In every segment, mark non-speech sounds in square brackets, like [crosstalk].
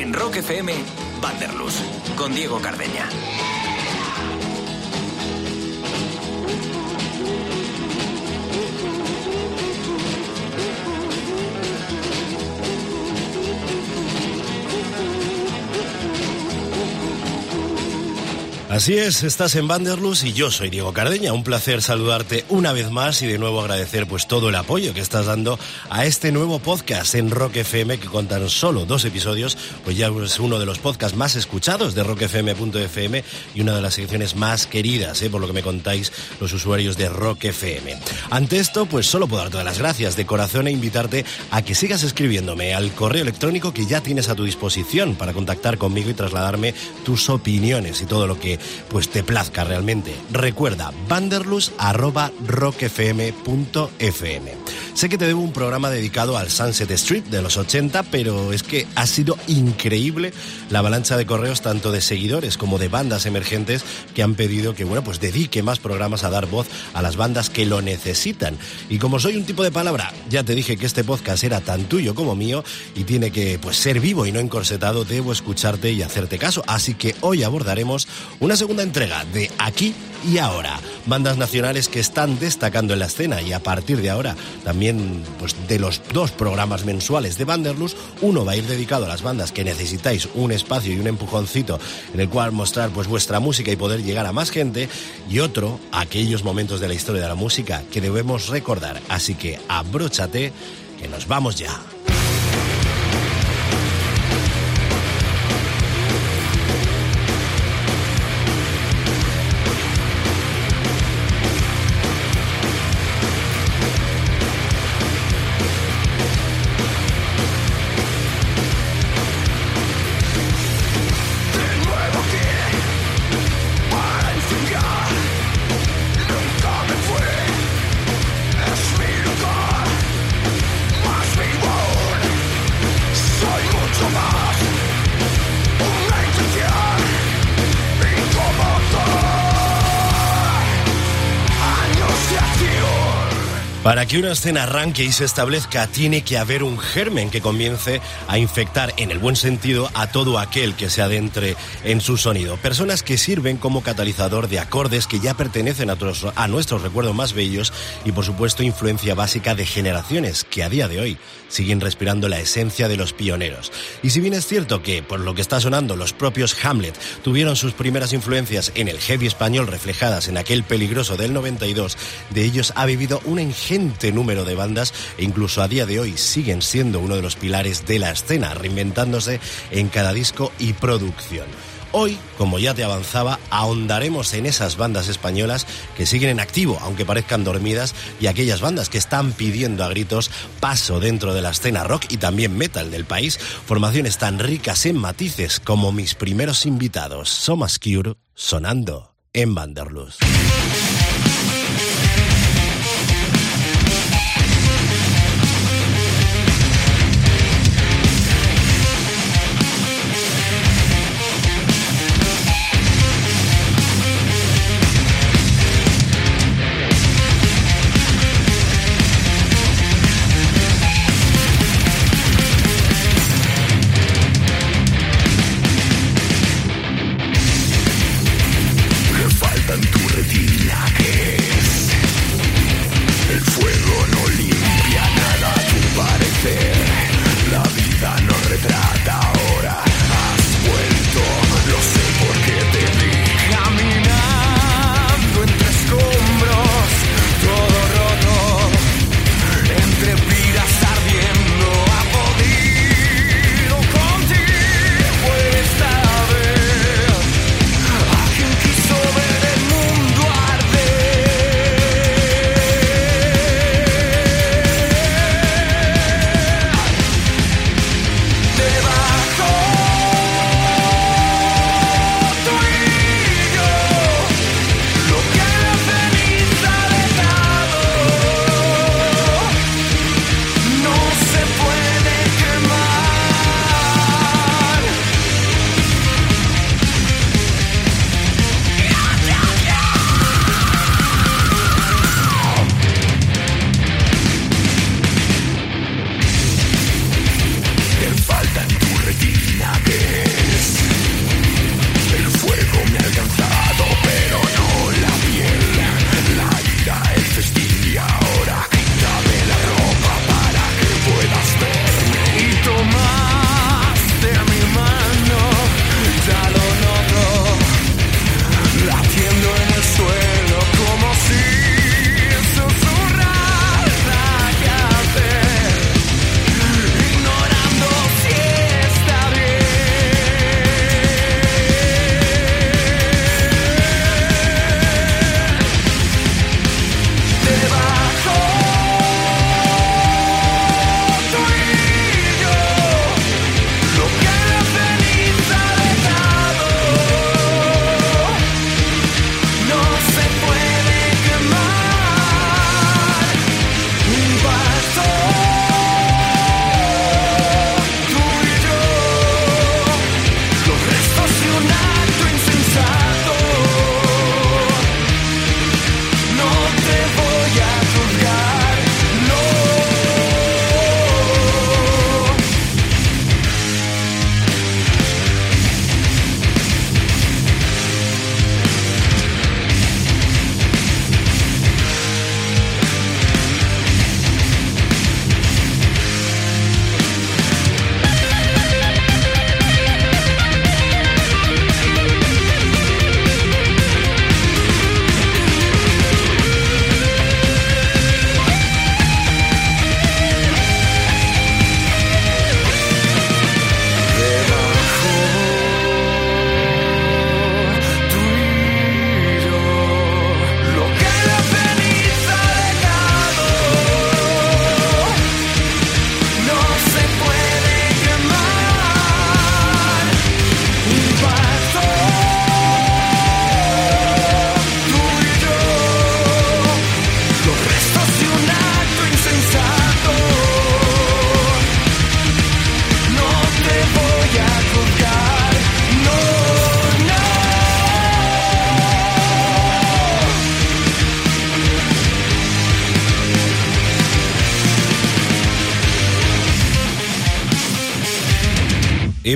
En Rock FM, Vanderlus, con Diego Cardeña. Así es, estás en Vanderlus y yo soy Diego Cardeña. Un placer saludarte una vez más y de nuevo agradecer pues todo el apoyo que estás dando a este nuevo podcast en Rock FM que con tan solo dos episodios pues ya es uno de los podcasts más escuchados de rockfm.fm y una de las secciones más queridas, ¿eh? por lo que me contáis los usuarios de Rock FM. Ante esto pues solo puedo darte las gracias de corazón e invitarte a que sigas escribiéndome al correo electrónico que ya tienes a tu disposición para contactar conmigo y trasladarme tus opiniones y todo lo que pues te plazca realmente. Recuerda, vanderlus.rockfm.fm. Sé que te debo un programa dedicado al Sunset Street de los 80, pero es que ha sido increíble la avalancha de correos tanto de seguidores como de bandas emergentes que han pedido que, bueno, pues dedique más programas a dar voz a las bandas que lo necesitan. Y como soy un tipo de palabra, ya te dije que este podcast era tan tuyo como mío y tiene que pues ser vivo y no encorsetado, debo escucharte y hacerte caso. Así que hoy abordaremos una segunda entrega de Aquí y Ahora, bandas nacionales que están destacando en la escena y a partir de ahora también pues de los dos programas mensuales de Vanderlus, uno va a ir dedicado a las bandas que necesitáis un espacio y un empujoncito en el cual mostrar pues vuestra música y poder llegar a más gente y otro a aquellos momentos de la historia de la música que debemos recordar, así que abróchate que nos vamos ya. Que una escena arranque y se establezca, tiene que haber un germen que comience a infectar, en el buen sentido, a todo aquel que se adentre en su sonido. Personas que sirven como catalizador de acordes que ya pertenecen a, a nuestros recuerdos más bellos y, por supuesto, influencia básica de generaciones que a día de hoy siguen respirando la esencia de los pioneros. Y si bien es cierto que, por lo que está sonando, los propios Hamlet tuvieron sus primeras influencias en el heavy español reflejadas en aquel peligroso del 92, de ellos ha vivido una ingente número de bandas e incluso a día de hoy siguen siendo uno de los pilares de la escena, reinventándose en cada disco y producción. Hoy, como ya te avanzaba, ahondaremos en esas bandas españolas que siguen en activo, aunque parezcan dormidas, y aquellas bandas que están pidiendo a gritos paso dentro de la escena rock y también metal del país, formaciones tan ricas en matices como mis primeros invitados, Somas Cure, sonando en Vanderlust.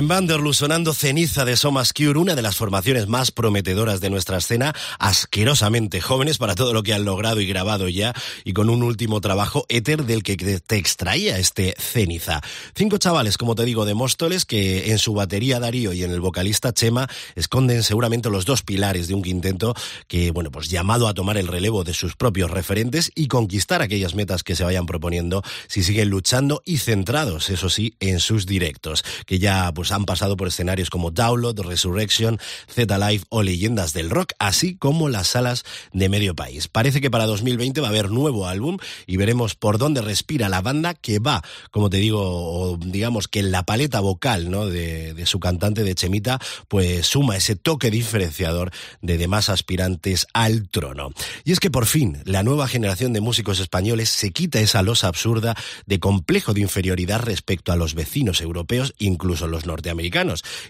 Vanderloo sonando ceniza de Somas Cure, una de las formaciones más prometedoras de nuestra escena, asquerosamente jóvenes para todo lo que han logrado y grabado ya, y con un último trabajo éter del que te extraía este ceniza. Cinco chavales, como te digo, de Móstoles, que en su batería Darío y en el vocalista Chema esconden seguramente los dos pilares de un quinteto que, bueno, pues llamado a tomar el relevo de sus propios referentes y conquistar aquellas metas que se vayan proponiendo si siguen luchando y centrados, eso sí, en sus directos, que ya pues han pasado por escenarios como Download, Resurrection, Z Live o Leyendas del Rock, así como las salas de medio país. Parece que para 2020 va a haber nuevo álbum y veremos por dónde respira la banda que va, como te digo, digamos que la paleta vocal ¿no? de, de su cantante de Chemita, pues suma ese toque diferenciador de demás aspirantes al trono. Y es que por fin la nueva generación de músicos españoles se quita esa losa absurda de complejo de inferioridad respecto a los vecinos europeos, incluso los norteamericanos,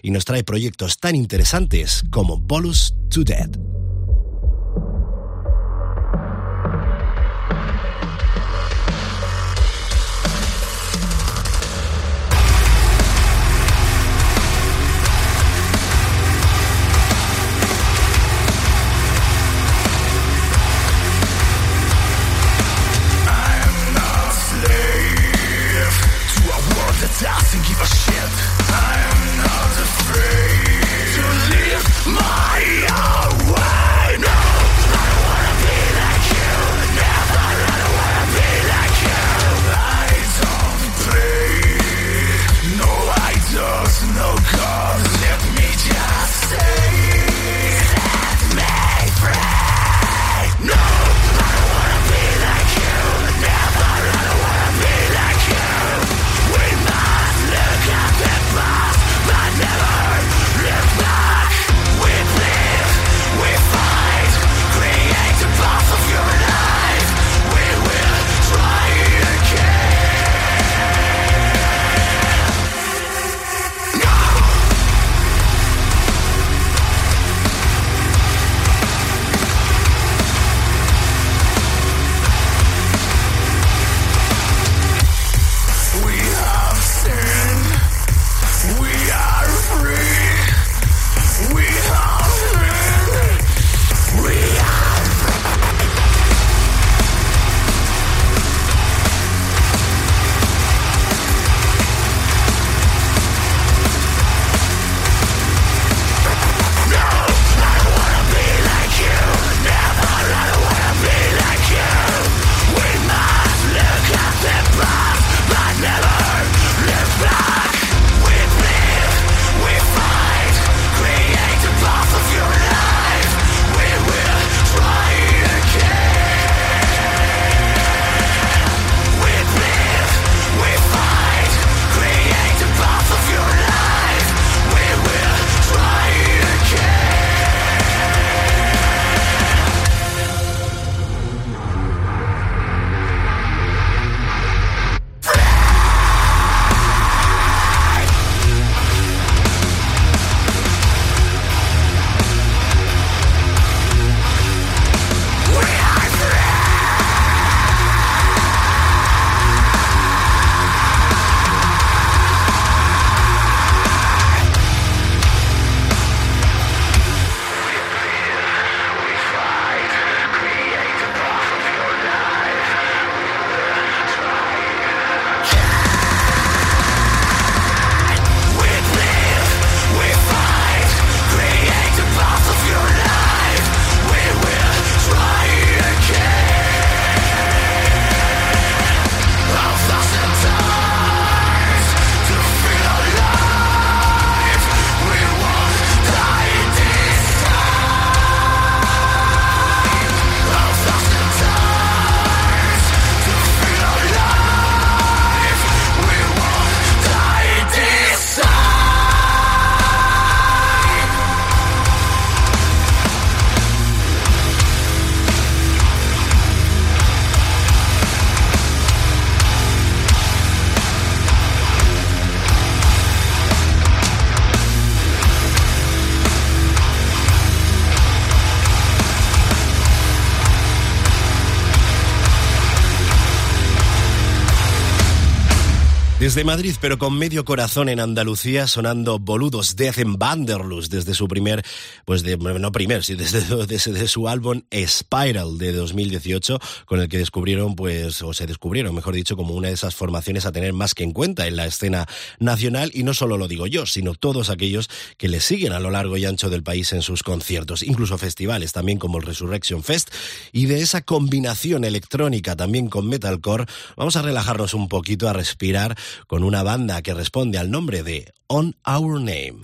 y nos trae proyectos tan interesantes como Bolus to Dead. Desde Madrid, pero con medio corazón en Andalucía, sonando boludos Death en Vanderlust desde su primer, pues de, no primer, sí, [laughs] desde, desde, su álbum Spiral de 2018, con el que descubrieron, pues, o se descubrieron, mejor dicho, como una de esas formaciones a tener más que en cuenta en la escena nacional, y no solo lo digo yo, sino todos aquellos que le siguen a lo largo y ancho del país en sus conciertos, incluso festivales también como el Resurrection Fest, y de esa combinación electrónica también con metalcore, vamos a relajarnos un poquito, a respirar con una banda que responde al nombre de On Our Name.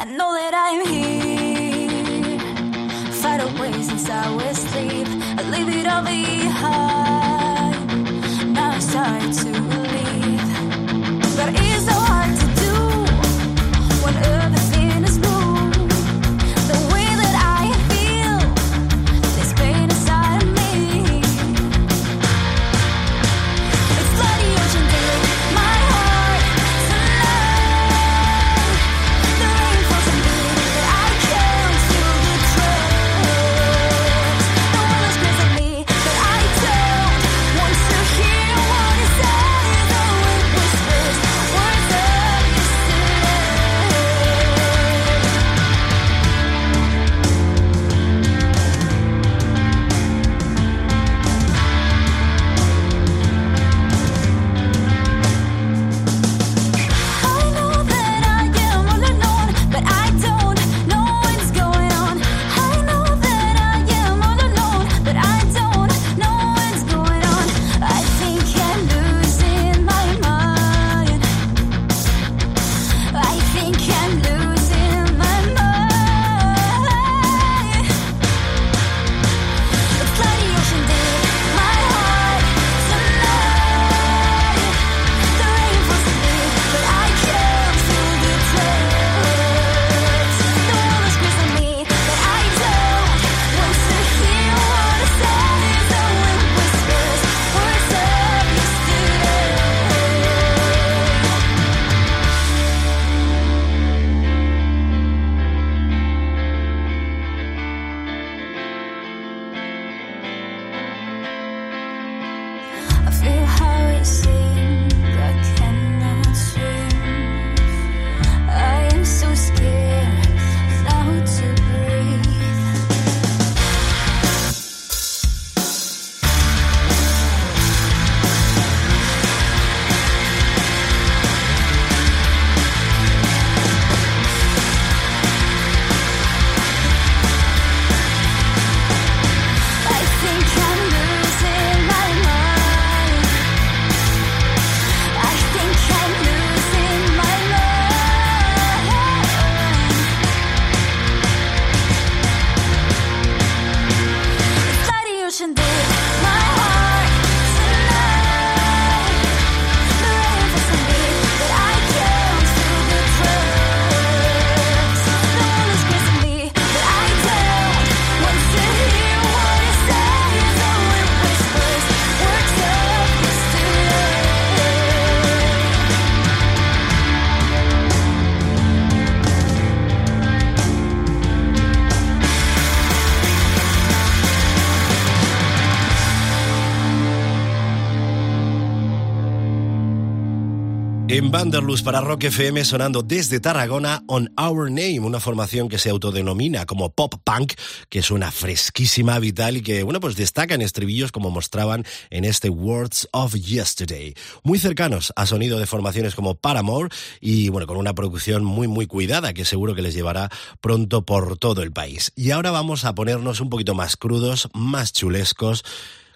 En Vanderlust para Rock FM sonando desde Tarragona On Our Name, una formación que se autodenomina como pop punk, que suena fresquísima, vital y que, bueno, pues destaca en estribillos como mostraban en este Words of Yesterday. Muy cercanos a sonido de formaciones como Paramore y, bueno, con una producción muy, muy cuidada que seguro que les llevará pronto por todo el país. Y ahora vamos a ponernos un poquito más crudos, más chulescos,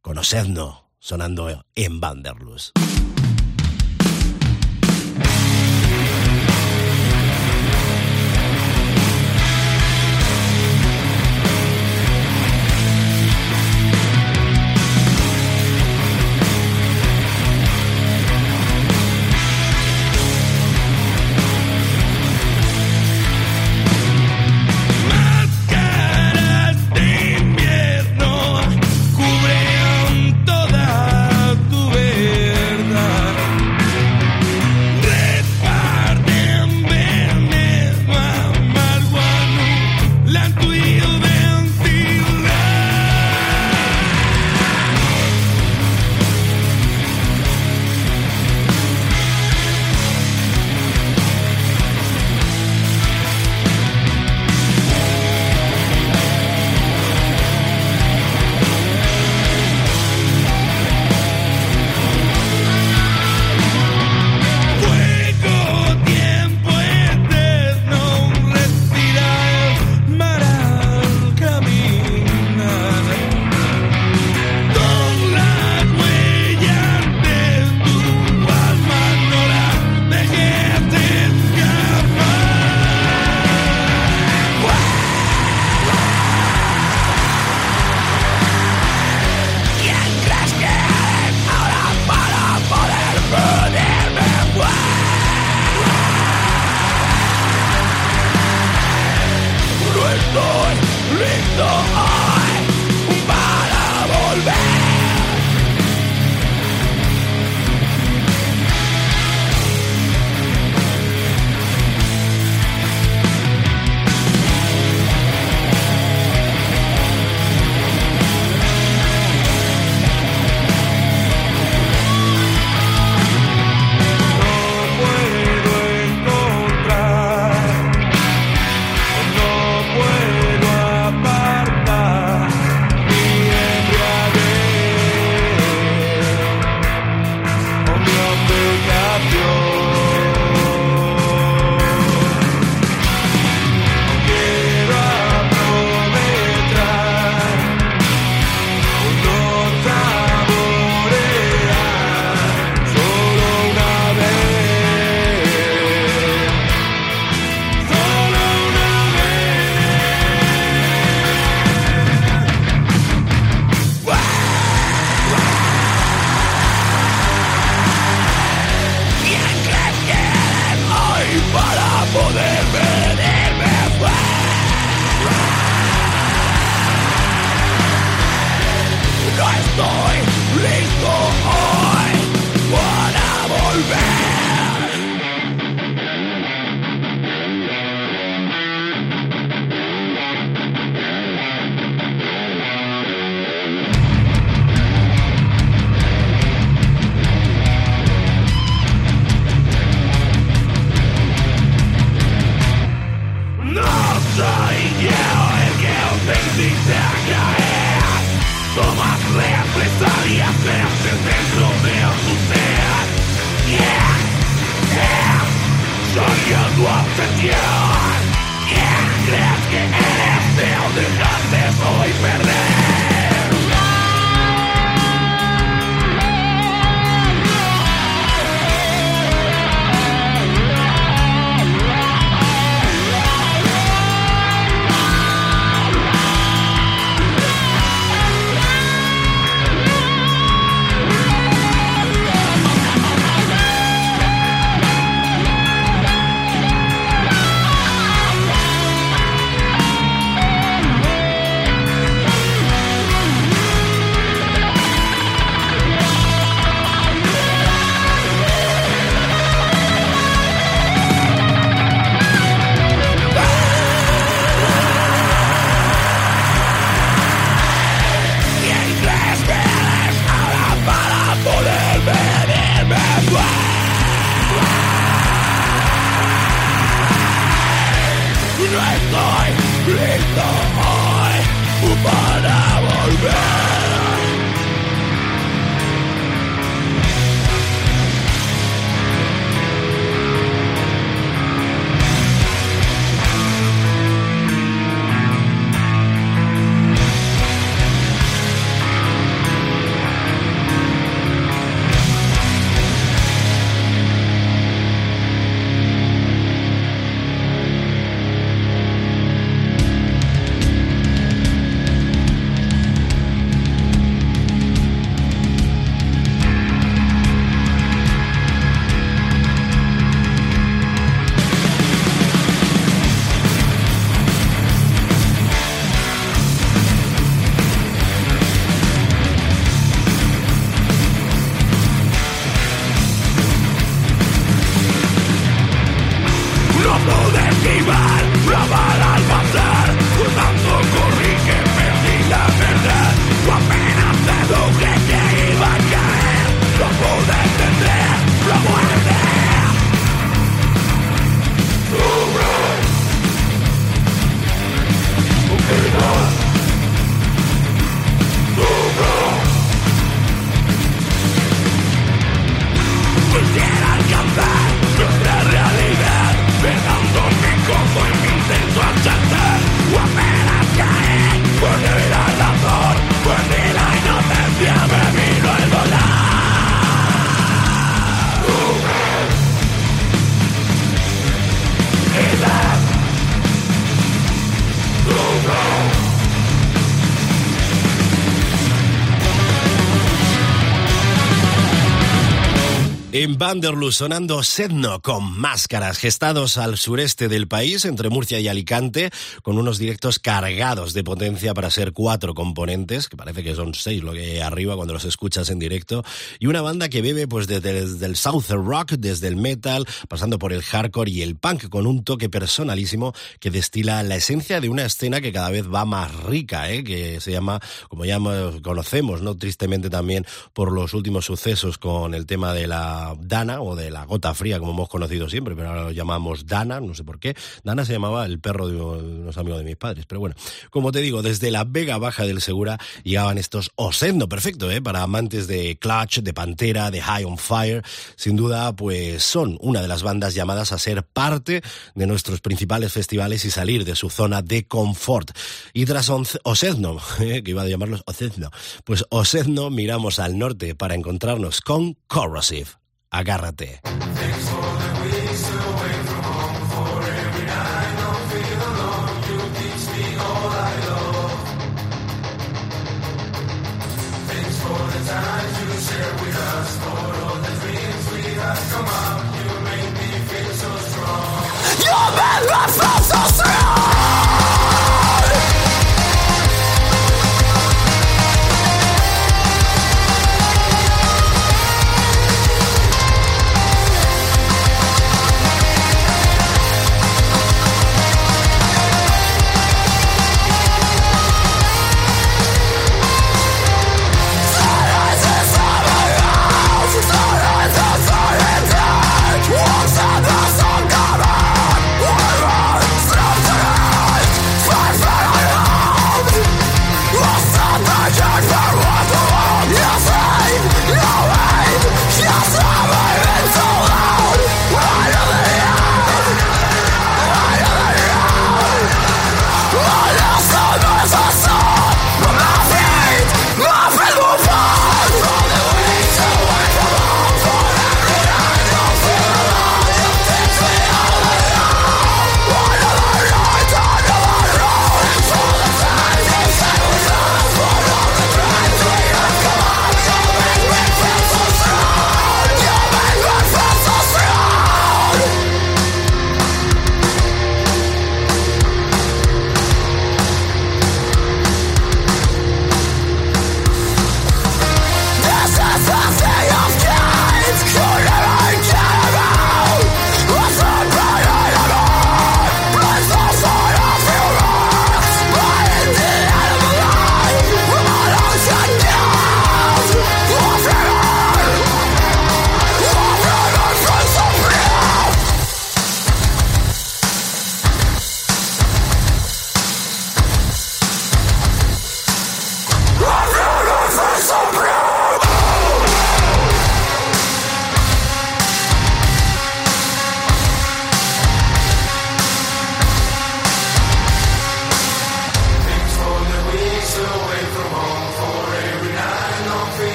conocednos sonando en Vanderlust. Vanderloo sonando Sedno con máscaras, gestados al sureste del país, entre Murcia y Alicante, con unos directos cargados de potencia para ser cuatro componentes, que parece que son seis lo que hay arriba cuando los escuchas en directo, y una banda que bebe pues desde, el Southern Rock, desde el metal, pasando por el hardcore y el punk, con un toque personalísimo que destila la esencia de una escena que cada vez va más rica, ¿eh? que se llama, como ya conocemos, no tristemente también por los últimos sucesos con el tema de la O de la gota fría, como hemos conocido siempre, pero ahora lo llamamos Dana, no sé por qué. Dana se llamaba el perro de unos amigos de mis padres. Pero bueno, como te digo, desde la Vega Baja del Segura llegaban estos Osendo, perfecto, ¿eh? Para amantes de Clutch, de Pantera, de High on Fire. Sin duda, pues son una de las bandas llamadas a ser parte de nuestros principales festivales y salir de su zona de confort. Y tras Osedno, [laughs] ¿eh? que iba a llamarlos Osedno, pues Osedno miramos al norte para encontrarnos con Corrosive. Agárrate. Come on, you make me feel so strong.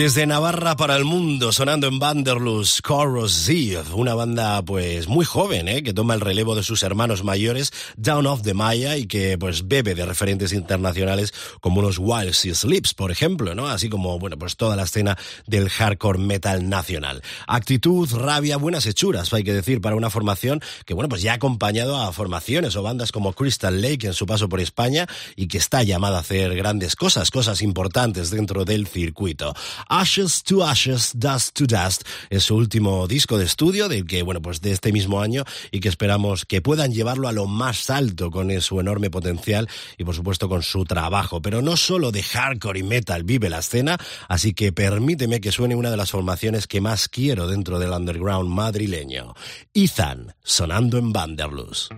Desde Navarra para el mundo, sonando en Vanderlust, Corrosive, una banda pues muy joven, ¿eh? que toma el relevo de sus hermanos mayores, Down of the Maya, y que pues bebe de referentes internacionales como los Wild Sea Sleeps, por ejemplo, ¿no? Así como, bueno, pues toda la escena del hardcore metal nacional. Actitud, rabia, buenas hechuras, hay que decir, para una formación que, bueno, pues ya ha acompañado a formaciones o bandas como Crystal Lake en su paso por España y que está llamada a hacer grandes cosas, cosas importantes dentro del circuito. Ashes to Ashes, Dust to Dust es su último disco de estudio, del que, bueno, pues de este mismo año y que esperamos que puedan llevarlo a lo más alto con su enorme potencial y, por supuesto, con su trabajo. Pero no solo de hardcore y metal vive la escena, así que permíteme que suene una de las formaciones que más quiero dentro del underground madrileño. Ethan, sonando en Vanderlust.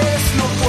vez no puedo.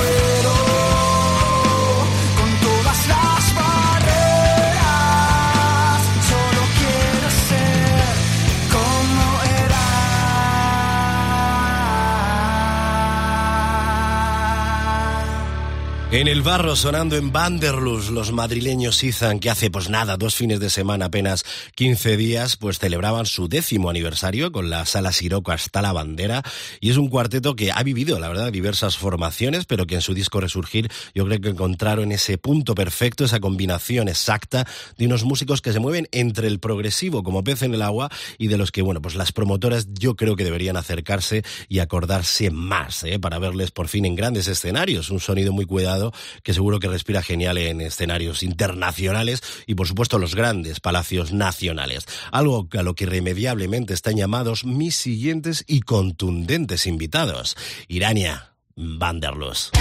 En el barro sonando en Vanderlust, los madrileños izan que hace pues nada, dos fines de semana, apenas 15 días, pues celebraban su décimo aniversario con la sala Siroco hasta la bandera y es un cuarteto que ha vivido, la verdad, diversas formaciones, pero que en su disco Resurgir yo creo que encontraron ese punto perfecto, esa combinación exacta de unos músicos que se mueven entre el progresivo como pez en el agua y de los que, bueno, pues las promotoras yo creo que deberían acercarse y acordarse más, ¿eh? para verles por fin en grandes escenarios, un sonido muy cuidado que seguro que respira genial en escenarios internacionales y por supuesto los grandes palacios nacionales. Algo a lo que irremediablemente están llamados mis siguientes y contundentes invitados. Irania Vanderlos.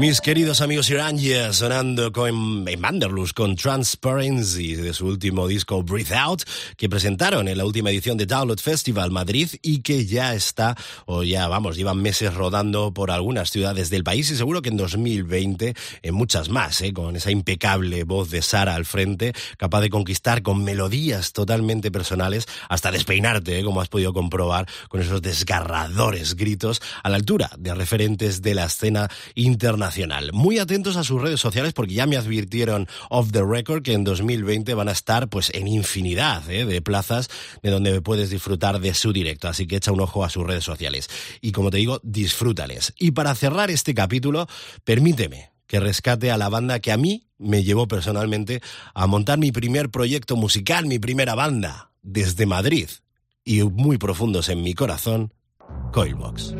Mis queridos amigos Irania sonando con, Vanderlust con Transparency de su último disco Breathe Out que presentaron en la última edición de Download Festival Madrid y que ya está, o ya vamos, llevan meses rodando por algunas ciudades del país y seguro que en 2020 en muchas más, ¿eh? con esa impecable voz de Sara al frente, capaz de conquistar con melodías totalmente personales hasta despeinarte, ¿eh? como has podido comprobar con esos desgarradores gritos a la altura de referentes de la escena internacional muy atentos a sus redes sociales porque ya me advirtieron off the record que en 2020 van a estar pues en infinidad ¿eh? de plazas de donde puedes disfrutar de su directo. Así que echa un ojo a sus redes sociales. Y como te digo, disfrútales. Y para cerrar este capítulo, permíteme que rescate a la banda que a mí me llevó personalmente a montar mi primer proyecto musical, mi primera banda, desde Madrid. Y muy profundos en mi corazón, Coilbox.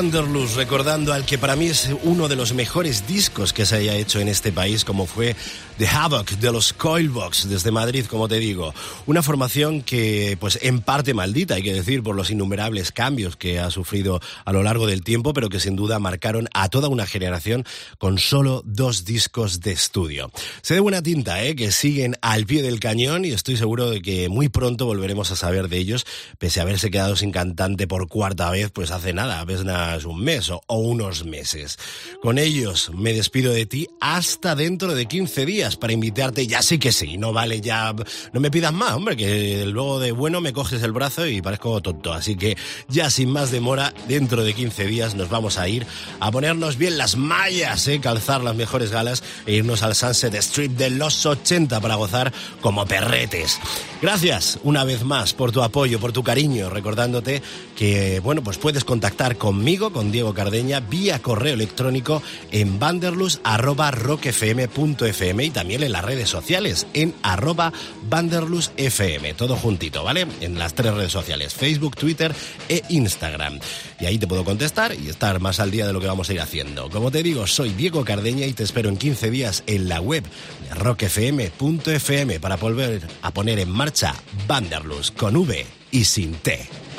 Vanderlust, recordando al que para mí es uno de los mejores discos que se haya hecho en este país, como fue The Havoc de los Coilbox desde Madrid, como te digo. Una formación que, pues, en parte maldita, hay que decir, por los innumerables cambios que ha sufrido a lo largo del tiempo, pero que sin duda marcaron a toda una generación con solo dos discos de estudio. Se de buena tinta, ¿eh? Que siguen al pie del cañón y estoy seguro de que muy pronto volveremos a saber de ellos, pese a haberse quedado sin cantante por cuarta vez, pues hace nada, ves un mes o, unos meses. Con ellos me despido de ti hasta dentro de 15 días para invitarte, ya sí que sí, no vale ya, no me pidas más, hombre, que luego de bueno me coges el brazo y parezco tonto. Así que ya sin más demora, dentro de 15 días nos vamos a ir a ponernos bien las mallas, ¿eh? calzar las mejores galas e irnos al Sunset Strip de los 80 para gozar como perretes. Gracias una vez más por tu apoyo, por tu cariño, recordándote que, bueno, pues puedes contactar con conmigo, con Diego Cardeña, vía correo electrónico en vanderlus.rockfm.fm y también en las redes sociales en arroba vanderlusfm, todo juntito, ¿vale? En las tres redes sociales, Facebook, Twitter e Instagram. Y ahí te puedo contestar y estar más al día de lo que vamos a ir haciendo. Como te digo, soy Diego Cardeña y te espero en 15 días en la web rockfm.fm para volver a poner en marcha Vanderlus con V y sin T.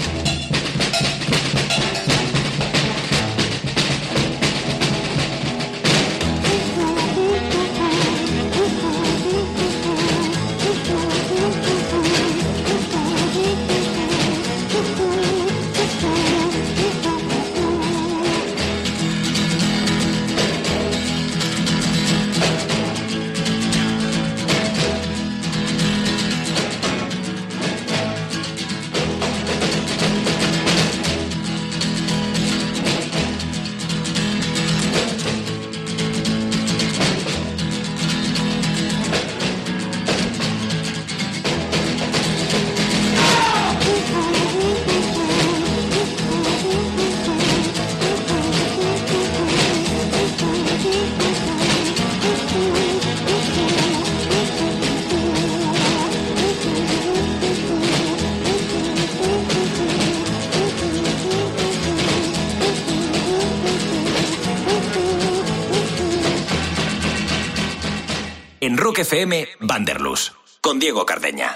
FM Vanderlus, con Diego Cardeña.